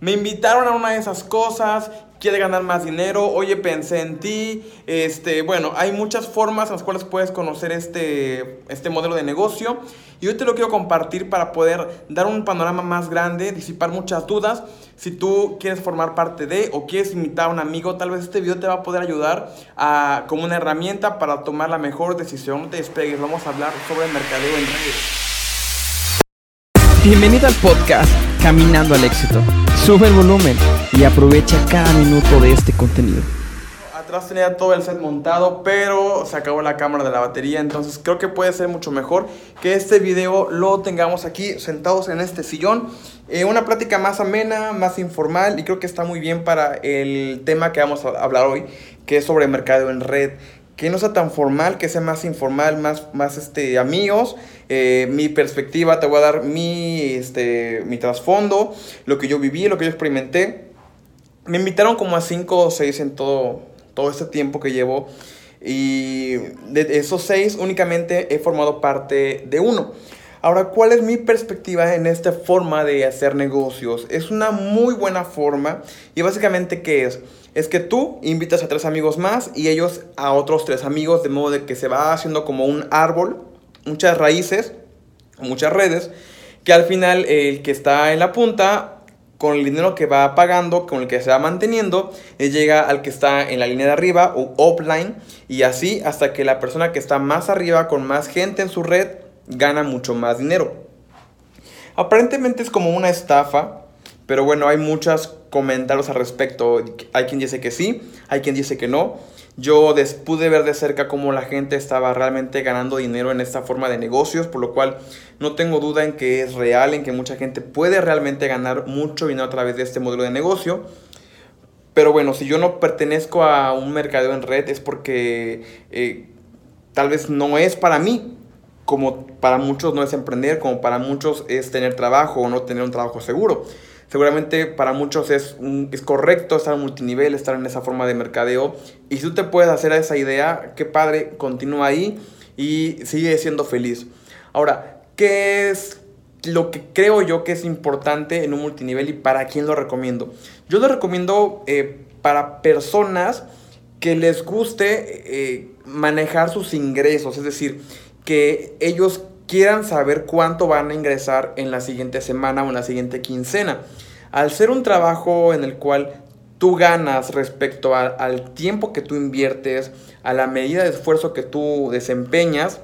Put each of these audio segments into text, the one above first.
Me invitaron a una de esas cosas, quiere ganar más dinero, oye, pensé en ti, este, bueno, hay muchas formas en las cuales puedes conocer este, este modelo de negocio y hoy te lo quiero compartir para poder dar un panorama más grande, disipar muchas dudas. Si tú quieres formar parte de o quieres invitar a un amigo, tal vez este video te va a poder ayudar a, como una herramienta para tomar la mejor decisión. No te despegues, vamos a hablar sobre el mercadeo en redes. Bienvenido al podcast Caminando al Éxito. Sube el volumen y aprovecha cada minuto de este contenido. Atrás tenía todo el set montado, pero se acabó la cámara de la batería, entonces creo que puede ser mucho mejor que este video lo tengamos aquí sentados en este sillón. Eh, una plática más amena, más informal y creo que está muy bien para el tema que vamos a hablar hoy, que es sobre mercado en red que no sea tan formal, que sea más informal, más, más este, amigos. Eh, mi perspectiva, te voy a dar mi, este, mi trasfondo, lo que yo viví, lo que yo experimenté. Me invitaron como a 5 o 6 en todo, todo este tiempo que llevo. Y de esos 6 únicamente he formado parte de uno. Ahora, ¿cuál es mi perspectiva en esta forma de hacer negocios? Es una muy buena forma y básicamente ¿qué es? Es que tú invitas a tres amigos más y ellos a otros tres amigos de modo de que se va haciendo como un árbol, muchas raíces, muchas redes, que al final el que está en la punta con el dinero que va pagando, con el que se va manteniendo, llega al que está en la línea de arriba o offline y así hasta que la persona que está más arriba con más gente en su red gana mucho más dinero. Aparentemente es como una estafa, pero bueno, hay muchos comentarios al respecto. Hay quien dice que sí, hay quien dice que no. Yo pude ver de cerca cómo la gente estaba realmente ganando dinero en esta forma de negocios, por lo cual no tengo duda en que es real, en que mucha gente puede realmente ganar mucho dinero a través de este modelo de negocio. Pero bueno, si yo no pertenezco a un mercado en red es porque eh, tal vez no es para mí como para muchos no es emprender, como para muchos es tener trabajo o no tener un trabajo seguro. Seguramente para muchos es, es correcto estar en multinivel, estar en esa forma de mercadeo. Y si tú te puedes hacer esa idea, qué padre, continúa ahí y sigue siendo feliz. Ahora, ¿qué es lo que creo yo que es importante en un multinivel y para quién lo recomiendo? Yo lo recomiendo eh, para personas que les guste eh, manejar sus ingresos, es decir, que ellos quieran saber cuánto van a ingresar en la siguiente semana o en la siguiente quincena. Al ser un trabajo en el cual tú ganas respecto al tiempo que tú inviertes, a la medida de esfuerzo que tú desempeñas,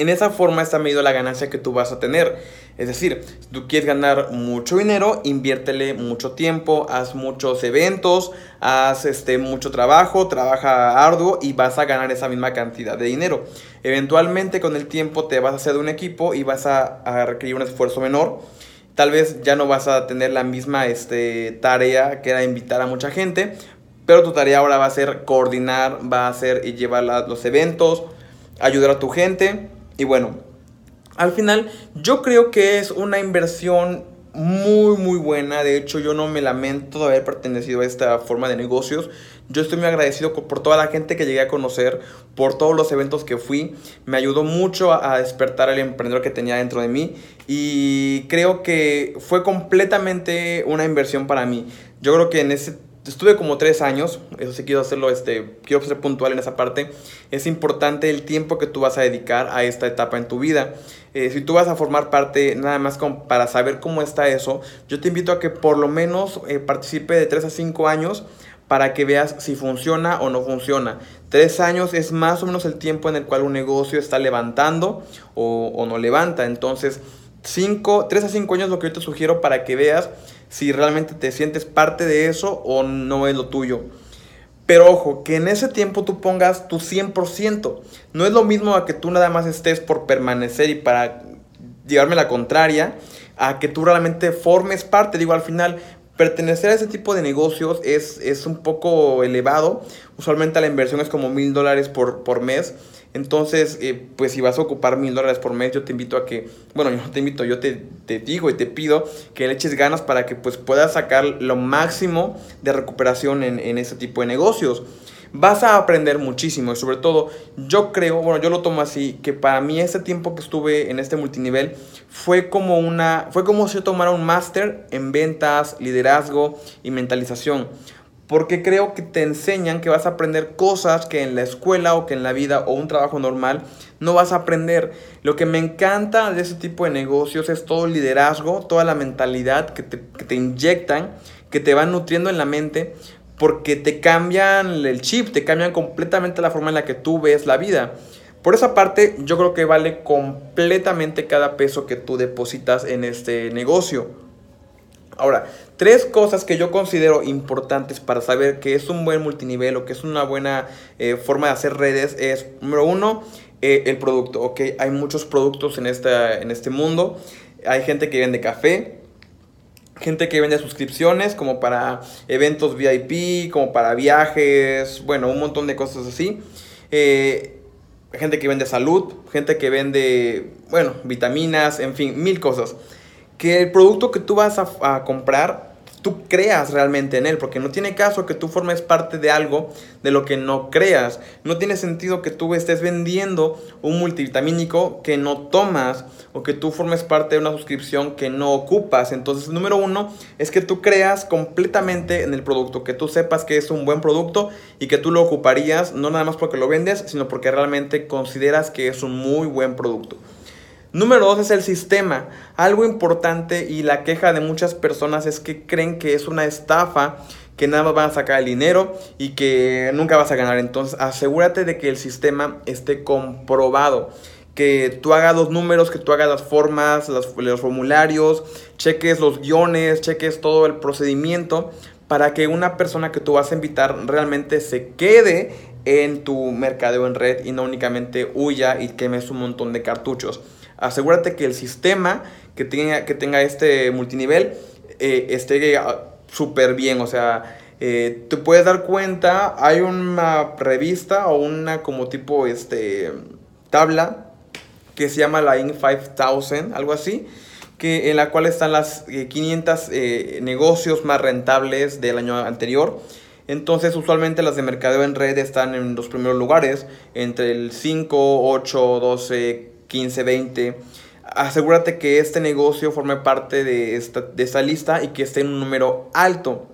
en esa forma está medido la ganancia que tú vas a tener. Es decir, si tú quieres ganar mucho dinero, inviértele mucho tiempo, haz muchos eventos, haz este, mucho trabajo, trabaja arduo y vas a ganar esa misma cantidad de dinero. Eventualmente con el tiempo te vas a hacer de un equipo y vas a, requerir un esfuerzo menor. Tal vez ya no vas a tener la misma este, tarea que era invitar a mucha gente, pero tu tarea ahora va a ser coordinar, va a ser llevar los eventos, ayudar a tu gente y bueno, al final yo creo que es una inversión muy muy buena. De hecho, yo no me lamento de haber pertenecido a esta forma de negocios. Yo estoy muy agradecido por toda la gente que llegué a conocer, por todos los eventos que fui. Me ayudó mucho a despertar el emprendedor que tenía dentro de mí y creo que fue completamente una inversión para mí. Yo creo que en ese estuve como tres años, eso sí quiero hacerlo, este, quiero ser puntual en esa parte. Es importante el tiempo que tú vas a dedicar a esta etapa en tu vida. Eh, si tú vas a formar parte nada más para saber cómo está eso, yo te invito a que por lo menos eh, participe de tres a cinco años para que veas si funciona o no funciona. Tres años es más o menos el tiempo en el cual un negocio está levantando o, o no levanta. Entonces, cinco, tres a cinco años es lo que yo te sugiero para que veas si realmente te sientes parte de eso o no es lo tuyo. Pero ojo, que en ese tiempo tú pongas tu 100%. No es lo mismo a que tú nada más estés por permanecer y para llevarme la contraria, a que tú realmente formes parte. Digo, al final, pertenecer a ese tipo de negocios es, es un poco elevado. Usualmente la inversión es como mil dólares por mes. Entonces, eh, pues si vas a ocupar mil dólares por mes, yo te invito a que, bueno, yo no te invito, yo te, te, digo y te pido que le eches ganas para que pues puedas sacar lo máximo de recuperación en, en ese tipo de negocios. vas a aprender muchísimo y sobre todo yo creo, bueno, yo lo tomo así, que para mí ese tiempo que estuve en este multinivel fue como una, fue como si yo tomara un máster en ventas, liderazgo y mentalización. Porque creo que te enseñan que vas a aprender cosas que en la escuela o que en la vida o un trabajo normal no vas a aprender. Lo que me encanta de ese tipo de negocios es todo el liderazgo, toda la mentalidad que te, que te inyectan, que te van nutriendo en la mente porque te cambian el chip, te cambian completamente la forma en la que tú ves la vida. Por esa parte, yo creo que vale completamente cada peso que tú depositas en este negocio. Ahora, tres cosas que yo considero importantes para saber que es un buen multinivel o que es una buena eh, forma de hacer redes es, número uno, eh, el producto, ¿ok? Hay muchos productos en, esta, en este mundo. Hay gente que vende café, gente que vende suscripciones como para eventos VIP, como para viajes, bueno, un montón de cosas así. Eh, gente que vende salud, gente que vende, bueno, vitaminas, en fin, mil cosas. Que el producto que tú vas a, comprar tú creas realmente en él, porque no tiene caso que tú formes parte de algo de lo que no creas. No tiene sentido que tú estés vendiendo un multivitamínico que no tomas o que tú formes parte de una suscripción que no ocupas. Entonces, número uno es que tú creas completamente en el producto, que tú sepas que es un buen producto y que tú lo ocuparías no nada más porque lo vendes, sino porque realmente consideras que es un muy buen producto. Número dos es el sistema. Algo importante y la queja de muchas personas es que creen que es una estafa, que nada más van a sacar el dinero y que nunca vas a ganar. Entonces asegúrate de que el sistema esté comprobado. Que tú hagas los números, que tú hagas las formas, los, los formularios, cheques los guiones, cheques todo el procedimiento para que una persona que tú vas a invitar realmente se quede en tu mercadeo en red y no únicamente huya y quemes un montón de cartuchos asegúrate que el sistema que tenga, que tenga este multinivel eh, esté ah, súper bien, o sea, eh, te puedes dar cuenta, hay una revista o una como tipo este, tabla que se llama la Inc. 5000, algo así, que, en la cual están las 500 eh, negocios más rentables del año anterior. Entonces, usualmente las de mercadeo en red están en los primeros lugares, entre el 5, 8, 12, 15, 20. Asegúrate que este negocio forme parte de esta, de esta lista y que esté en un número alto.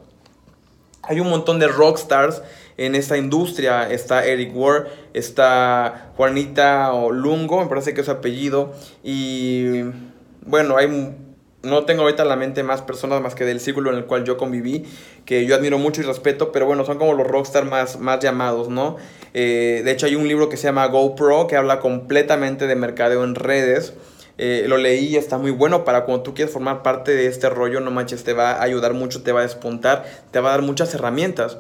Hay un montón de rockstars en esta industria. Está Eric Ward, está Juanita Lungo, me parece que es su apellido. Y bueno, hay no tengo ahorita en la mente más personas más que del círculo en el cual yo conviví, que yo admiro mucho y respeto, pero bueno, son como los rockstars más, más llamados, ¿no? Eh, de hecho, hay un libro que se llama GoPro que habla completamente de mercadeo en redes. Eh, lo leí y está muy bueno para cuando tú quieres formar parte de este rollo, no manches, te va a ayudar mucho, te va a despuntar, te va a dar muchas herramientas.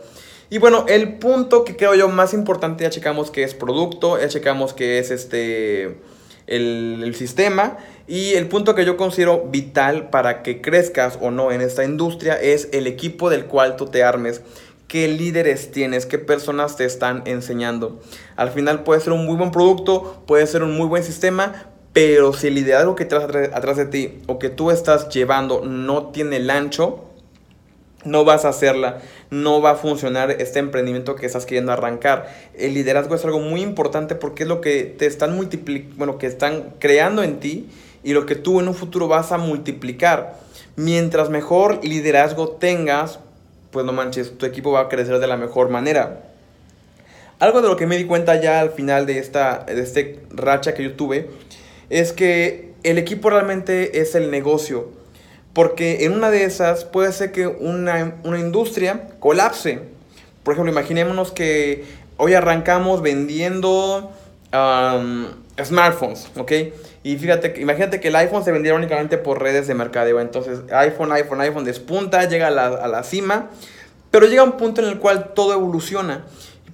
Y bueno, el punto que creo yo más importante, ya checamos que es producto, ya checamos que es este el, sistema. Y el punto que yo considero vital para que crezcas o no en esta industria es el equipo del cual tú te armes. ¿Qué líderes tienes? ¿Qué personas te están enseñando? Al final puede ser un muy buen producto, puede ser un muy buen sistema, pero si el liderazgo que traes atrás de ti o que tú estás llevando no tiene el ancho, no vas a hacerla, no va a funcionar este emprendimiento que estás queriendo arrancar. El liderazgo es algo muy importante porque es lo que te están multiplicando, bueno, que están creando en ti y lo que tú en un futuro vas a multiplicar. Mientras mejor liderazgo tengas, pues no manches, tu equipo va a crecer de la mejor manera. Algo de lo que me di cuenta ya al final de esta de este racha que yo tuve es que el equipo realmente es el negocio. Porque en una de esas puede ser que una, industria colapse. Por ejemplo, imaginémonos que hoy arrancamos vendiendo smartphones, ¿ok? Y fíjate, imagínate que el iPhone se vendiera únicamente por redes de mercadeo. Entonces, iPhone, iPhone, iPhone despunta, llega a la, a la cima. Pero llega un punto en el cual todo evoluciona.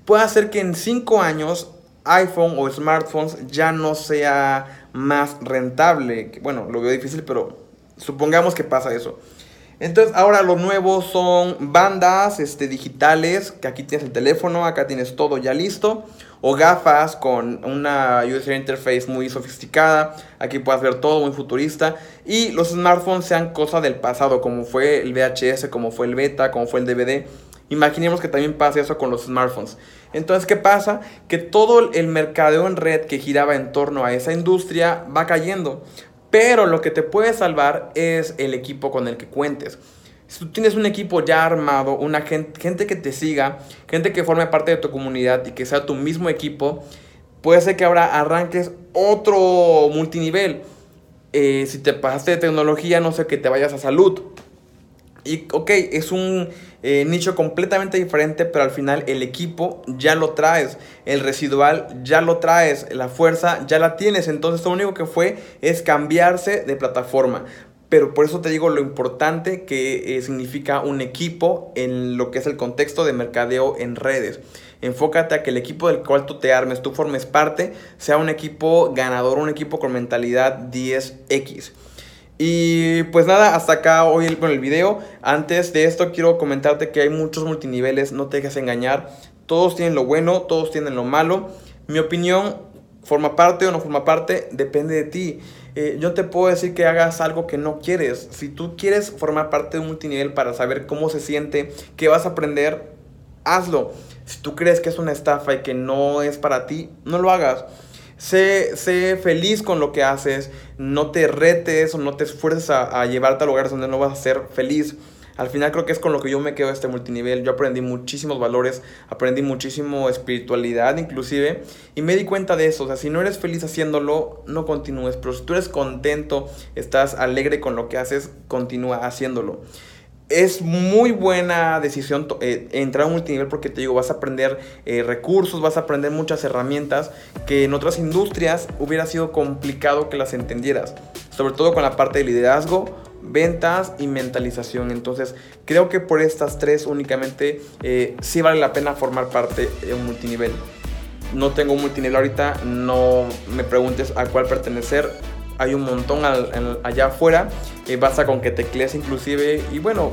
Puede hacer que en 5 años iPhone o smartphones ya no sea más rentable. Bueno, lo veo difícil, pero supongamos que pasa eso. Entonces ahora lo nuevo son bandas este, digitales, que aquí tienes el teléfono, acá tienes todo ya listo o gafas con una user interface muy sofisticada. Aquí puedes ver todo muy futurista. Y los smartphones sean cosas del pasado, como fue el VHS, como fue el beta, como fue el DVD. Imaginemos que también pase eso con los smartphones. Entonces, ¿qué pasa? Que todo el mercadeo en red que giraba en torno a esa industria va cayendo. Pero lo que te puede salvar es el equipo con el que cuentes. Si tú tienes un equipo ya armado, una gente, gente que te siga, gente que forme parte de tu comunidad y que sea tu mismo equipo, puede ser que ahora arranques otro multinivel. Eh, si te pasaste de tecnología, no sé, que te vayas a salud. Y ok, es un eh, nicho completamente diferente, pero al final el equipo ya lo traes, el residual ya lo traes, la fuerza ya la tienes. Entonces lo único que fue es cambiarse de plataforma pero por eso te digo lo importante que eh, significa un equipo en lo que es el contexto de mercadeo en redes. Enfócate a que el equipo del cual tú te armes, tú formes parte, sea un equipo ganador, un equipo con mentalidad 10X. Y pues nada, hasta acá hoy con el video. Antes de esto quiero comentarte que hay muchos multiniveles, no te dejes engañar. Todos tienen lo bueno, todos tienen lo malo. Mi opinión, forma parte o no forma parte, depende de ti. Eh, yo te puedo decir que hagas algo que no quieres. Si tú quieres formar parte de un multinivel para saber cómo se siente, qué vas a aprender, hazlo. Si tú crees que es una estafa y que no es para ti, no lo hagas. Sé, sé feliz con lo que haces, no te retes o no te esfuerces a, a llevarte a lugares donde no vas a ser feliz. Al final creo que es con lo que yo me quedo este multinivel. Yo aprendí muchísimos valores, aprendí muchísimo espiritualidad inclusive y me di cuenta de eso. O sea, si no eres feliz haciéndolo, no continúes. Pero si tú eres contento, estás alegre con lo que haces, continúa haciéndolo es muy buena decisión eh, entrar a un multinivel porque te digo, vas a aprender eh, recursos, vas a aprender muchas herramientas que en otras industrias hubiera sido complicado que las entendieras. Sobre todo con la parte de liderazgo ventas y mentalización. Entonces, creo que por estas tres únicamente eh, sí vale la pena formar parte de un multinivel. No tengo un multinivel ahorita, no me preguntes a cuál pertenecer. Hay un montón allá afuera. Eh, basta con que teclees inclusive. Y bueno,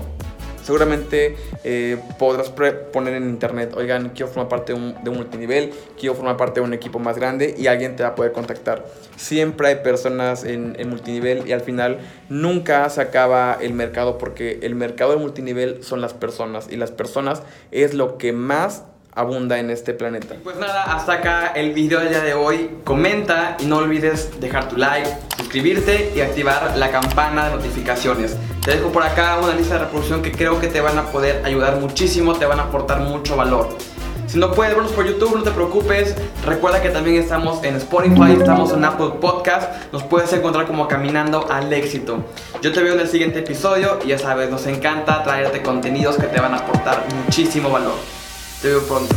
seguramente eh, podrás poner en internet, oigan, quiero formar parte de un, multinivel, quiero formar parte de un equipo más grande y alguien te va a poder contactar. Siempre hay personas en, en multinivel y al final nunca se acaba el mercado porque el mercado de multinivel son las personas y las personas es lo que más abunda en este planeta. Pues nada, hasta acá el video del día de hoy. Comenta y no olvides dejar tu like, suscribirte y activar la campana de notificaciones. Te dejo por acá una lista de reproducción que creo que te van a poder ayudar muchísimo, te van a aportar mucho valor. Si no puedes vernos por YouTube, no te preocupes. Recuerda que también estamos en Spotify, estamos en Apple Podcast. Nos puedes encontrar como Caminando al Éxito. Yo te veo en el siguiente episodio y ya sabes, nos encanta traerte contenidos que te van a aportar muchísimo valor. Te veo pronto.